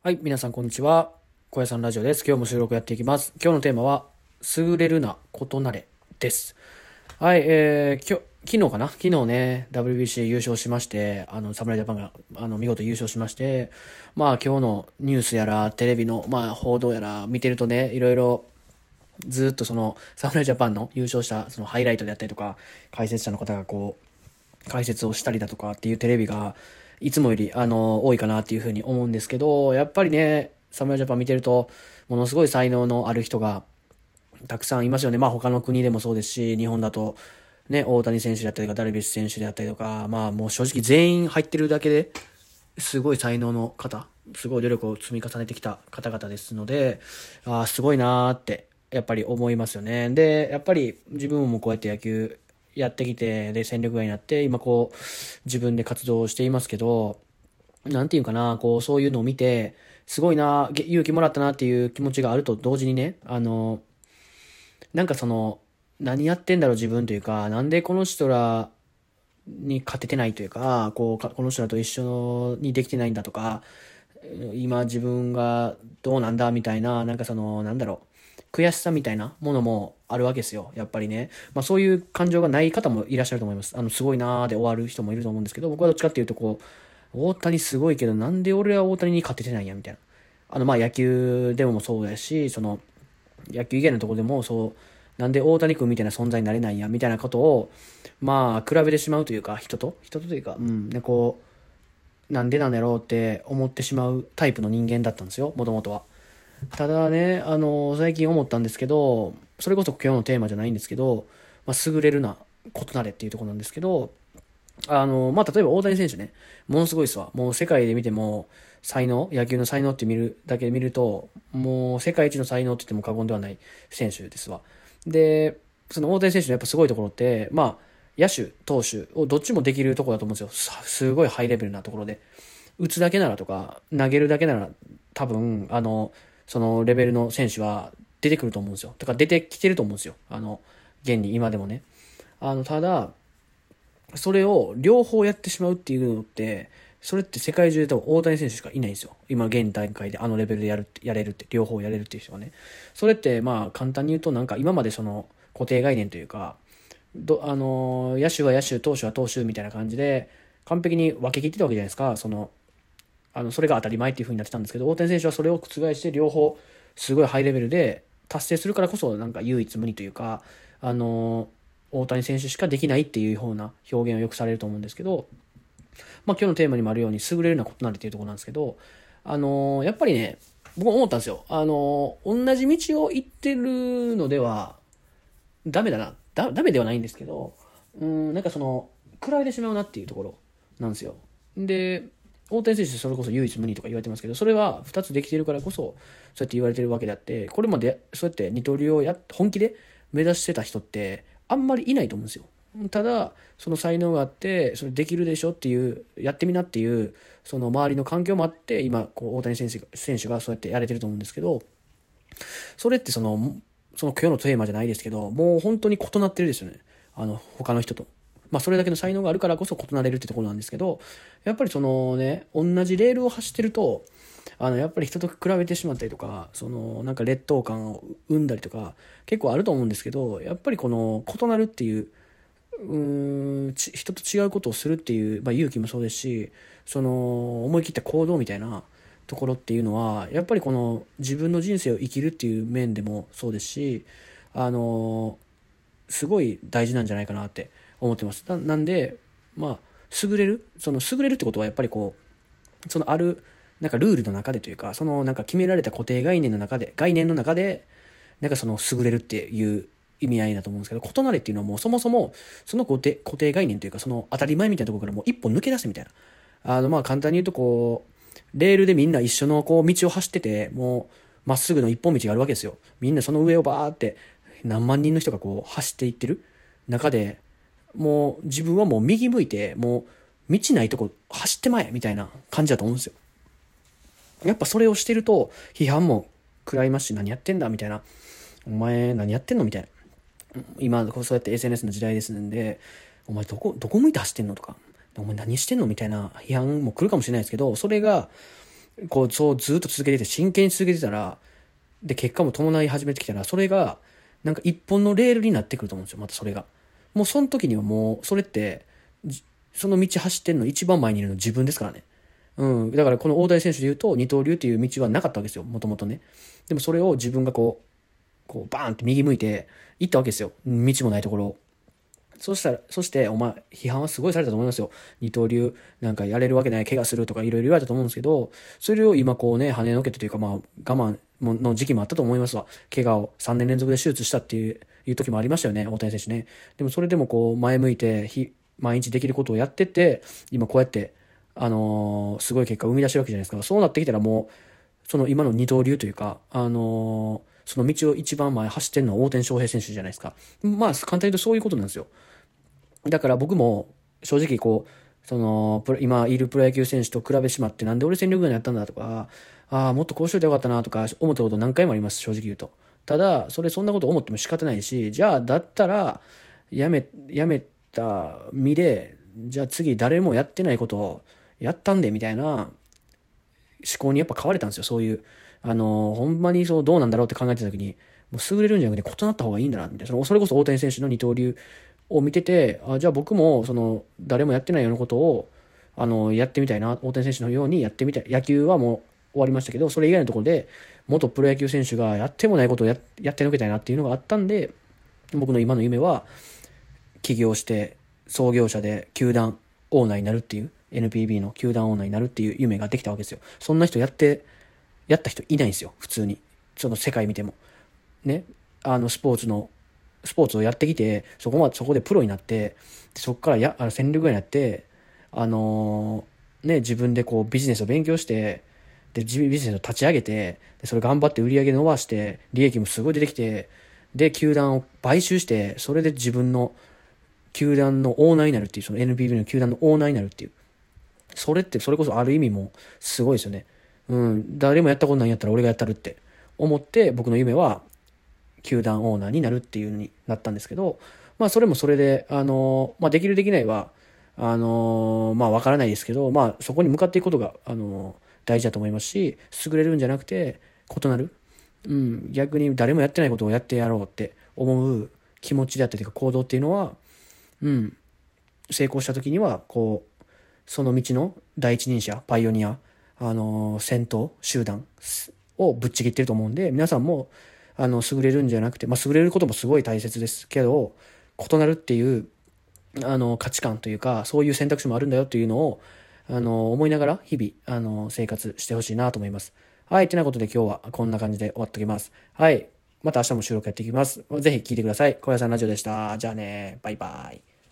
はい、皆さんこんにちは。小屋さんラジオです。今日も収録やっていきます。今日のテーマは、優れるな、異なれです。はい、えー、きょ昨日かな？昨日ね、WBC 優勝しまして、あの、侍ジャパンが、あの、見事優勝しまして、まあ今日のニュースやら、テレビの、まあ報道やら、見てるとね、いろいろ、ずっとその、侍ジャパンの優勝したそのハイライトであったりとか、解説者の方がこう、解説をしたりだとかっていうテレビが、いつもより、あの、多いかなっていうふうに思うんですけど、やっぱりね、侍ジャパン見てると、ものすごい才能のある人が、たくさんいますよね。まあ他の国でもそうですし、日本だと、ね、大谷選手であったりとか、ダルビッシュ選手であったりとか、まあもう正直全員入ってるだけで、すごい才能の方、すごい努力を積み重ねてきた方々ですので、ああ、すごいなーって、やっぱり思いますよね。で、やっぱり自分もこうやって野球やってきて、で、戦力外になって、今こう、自分で活動していますけど、なんていうかな、こう、そういうのを見て、すごいな、勇気もらったなっていう気持ちがあると同時にね、あの、なんかその、何やってんだろう自分というか、なんでこの人らに勝ててないというか、こう、この人らと一緒にできてないんだとか、今自分がどうなんだみたいな、なんかその、なんだろう、悔しさみたいなものもあるわけですよ。やっぱりね。まあそういう感情がない方もいらっしゃると思います。あの、すごいなーで終わる人もいると思うんですけど、僕はどっちかっていうとこう、大谷すごいけど、なんで俺は大谷に勝ててないんや、みたいな。あの、まあ野球でもそうやし、その、野球以外のところでもそう、なんで大谷君みたいな存在になれないんや、みたいなことを、まあ、比べてしまうというか、人と人とというか、うん、で、こう、なんでなんだろうって思ってしまうタイプの人間だったんですよ、もともとは。ただね、あの、最近思ったんですけど、それこそ今日のテーマじゃないんですけど、まあ、優れるな、異なれっていうところなんですけど、あの、まあ、例えば大谷選手ね、ものすごいですわ。もう世界で見ても、才能、野球の才能って見るだけで見ると、もう世界一の才能って言っても過言ではない選手ですわ。で、その大谷選手のやっぱすごいところって、まあ、野手、投手をどっちもできるところだと思うんですよ。すごいハイレベルなところで。打つだけならとか、投げるだけなら、多分、あの、そのレベルの選手は出てくると思うんですよ。だから出てきてると思うんですよ。あの、現に今でもね。あの、ただ、それを両方やってしまうっていうのって、それって世界中で多分大谷選手しかいないんですよ。今現段階であのレベルでやるって、やれるって、両方やれるっていう人はね。それってまあ簡単に言うとなんか今までその固定概念というか、どあの野手は野手、投手は投手みたいな感じで、完璧に分け切ってたわけじゃないですか。その、あの、それが当たり前っていう風になってたんですけど、大谷選手はそれを覆して両方、すごいハイレベルで達成するからこそ、なんか唯一無二というか、あの、大谷選手しかできないっていうような表現をよくされると思うんですけど、まあ今日のテーマにもあるように優れるようなことなんっていうところなんですけど、あのやっぱりね、僕思ったんですよ。あの同じ道を行ってるのでは、ダメだな。だ、ダメではないんですけど、うん、なんかその、比べてしまうなっていうところなんですよ。で、大谷選手それこそ唯一無二とか言われてますけど、それは2つできてるからこそ、そうやって言われてるわけであって、これまでそうやって二刀流をや本気で目指してた人ってあんまりいないと思うんですよ。ただ、その才能があって、それできるでしょっていう、やってみなっていう、その周りの環境もあって、今、こう、大谷選手選手がそうやってやれてると思うんですけど、それってその、その今日のテーマじゃないですけど、もう本当に異なってるですよね。あの、他の人と。まあ、それだけの才能があるからこそ異なれるってところなんですけど、やっぱりそのね、同じレールを走ってると、あの、やっぱり人と比べてしまったりとか、その、なんか劣等感を生んだりとか、結構あると思うんですけど、やっぱりこの、異なるっていう、うん、人と違うことをするっていう、まあ、勇気もそうですし、その、思い切った行動みたいなところっていうのは、やっぱりこの、自分の人生を生きるっていう面でもそうですし、あの、すごい大事なんじゃないかなって思ってます。なんで、まあ、優れるその優れるってことはやっぱりこう、そのある、なんかルールの中でというか、そのなんか決められた固定概念の中で、概念の中で、なんかその優れるっていう意味合いだと思うんですけど、異なれっていうのはもうそもそも、その固定固定概念というか、その当たり前みたいなところからもう一歩抜け出すみたいな。あの、まあ簡単に言うとこう、レールでみんな一緒のこう道を走ってて、もうまっすぐの一本道があるわけですよ。みんなその上をバーって何万人の人がこう走っていってる中で、もう自分はもう右向いて、もう道ないとこ走ってまえみたいな感じだと思うんですよ。やっぱそれをしてると批判も食らいますし、何やってんだみたいな。お前何やってんの？みたいな。今、そうやって SNS の時代ですんで、お前どこ、どこ向いて走ってんのとか、お前何してんの？みたいな批判も来るかもしれないですけど、それが、こう、そうずっと続けてて、真剣に続けてたら、で、結果も伴い始めてきたら、それが、なんか一本のレールになってくると思うんですよ、またそれが。もうその時にはもう、それって、その道走ってんの一番前にいるの自分ですからね。うん。だからこの大谷選手で言うと、二刀流っていう道はなかったわけですよ、もともとね。でもそれを自分がこう、こうバーンって右向いて行ったわけですよ。道もないところを。そしたら、そして、お前、批判はすごいされたと思いますよ。二刀流、なんかやれるわけない、怪我するとかいろいろ言われたと思うんですけど、それを今こうね、跳ねのけてというか、まあ、我慢の時期もあったと思いますわ。怪我を3年連続で手術したっていういう時もありましたよね、大谷選手ね。でもそれでもこう、前向いて、毎日できることをやってて、今こうやって、あのー、すごい結果を生み出してるわけじゃないですか。そうなってきたらもう、その今の二刀流というか、あのーその道を一番前走ってるのは大谷翔平選手じゃないですか。まあ、簡単に言うとそういうことなんですよ。だから僕も正直こう、その、今いるプロ野球選手と比べしまってなんで俺戦力外にやったんだとか、ああ、もっとこうしといてよかったなとか思ったこと何回もあります、正直言うと。ただ、それそんなこと思っても仕方ないし、じゃあだったら、やめ、やめた身で、じゃあ次誰もやってないことをやったんで、みたいな思考にやっぱ変われたんですよ、そういう。あの、ほんまにそうどうなんだろうって考えてた時に、もう優れるんじゃなくて異なった方がいいんだな、みたいな。その、それこそ大谷選手の二刀流を見てて、あじゃあ僕も、その、誰もやってないようなことを、あの、やってみたいな、大谷選手のようにやってみたい。野球はもう終わりましたけど、それ以外のところで、元プロ野球選手がやってもないことをややってのけたいなっていうのがあったんで、僕の今の夢は、起業して、創業者で球団オーナーになるっていう、NPB の球団オーナーになるっていう夢ができたわけですよ。そんな人やって、やった人いないんですよ、普通に。その世界見ても。ね。あの、スポーツの、スポーツをやってきて、そこまで、そこでプロになって、そこからや、あの、戦力外になって、あのー、ね、自分でこうビジネスを勉強して、で、ビジネスを立ち上げて、それ頑張って売り上げ伸ばして、利益もすごい出てきて、で、球団を買収して、それで自分の球団のオーナーになるっていう、その NPB の球団のオーナーになるっていう。それって、それこそある意味もすごいですよね。うん、誰もやったことないんやったら俺がやったるって思って僕の夢は球団オーナーになるっていうのになったんですけど、まあそれもそれで、あの、まあできるできないは、あの、まあわからないですけど、まあそこに向かっていくことが、あの、大事だと思いますし、優れるんじゃなくて異なる。うん、逆に誰もやってないことをやってやろうって思う気持ちであったりとか行動っていうのは、うん、成功した時には、こう、その道の第一人者、パイオニア、あの、戦闘集団をぶっちぎってると思うんで、皆さんも、あの、優れるんじゃなくて、まあ、優れることもすごい大切ですけど、異なるっていう、あの、価値観というか、そういう選択肢もあるんだよっていうのを、あの、思いながら、日々、あの、生活してほしいなと思います。はい。てなことで今日はこんな感じで終わっときます。はい。また明日も収録やっていきます。ぜひ聞いてください。小屋さんラジオでした。じゃあね。バイバイ。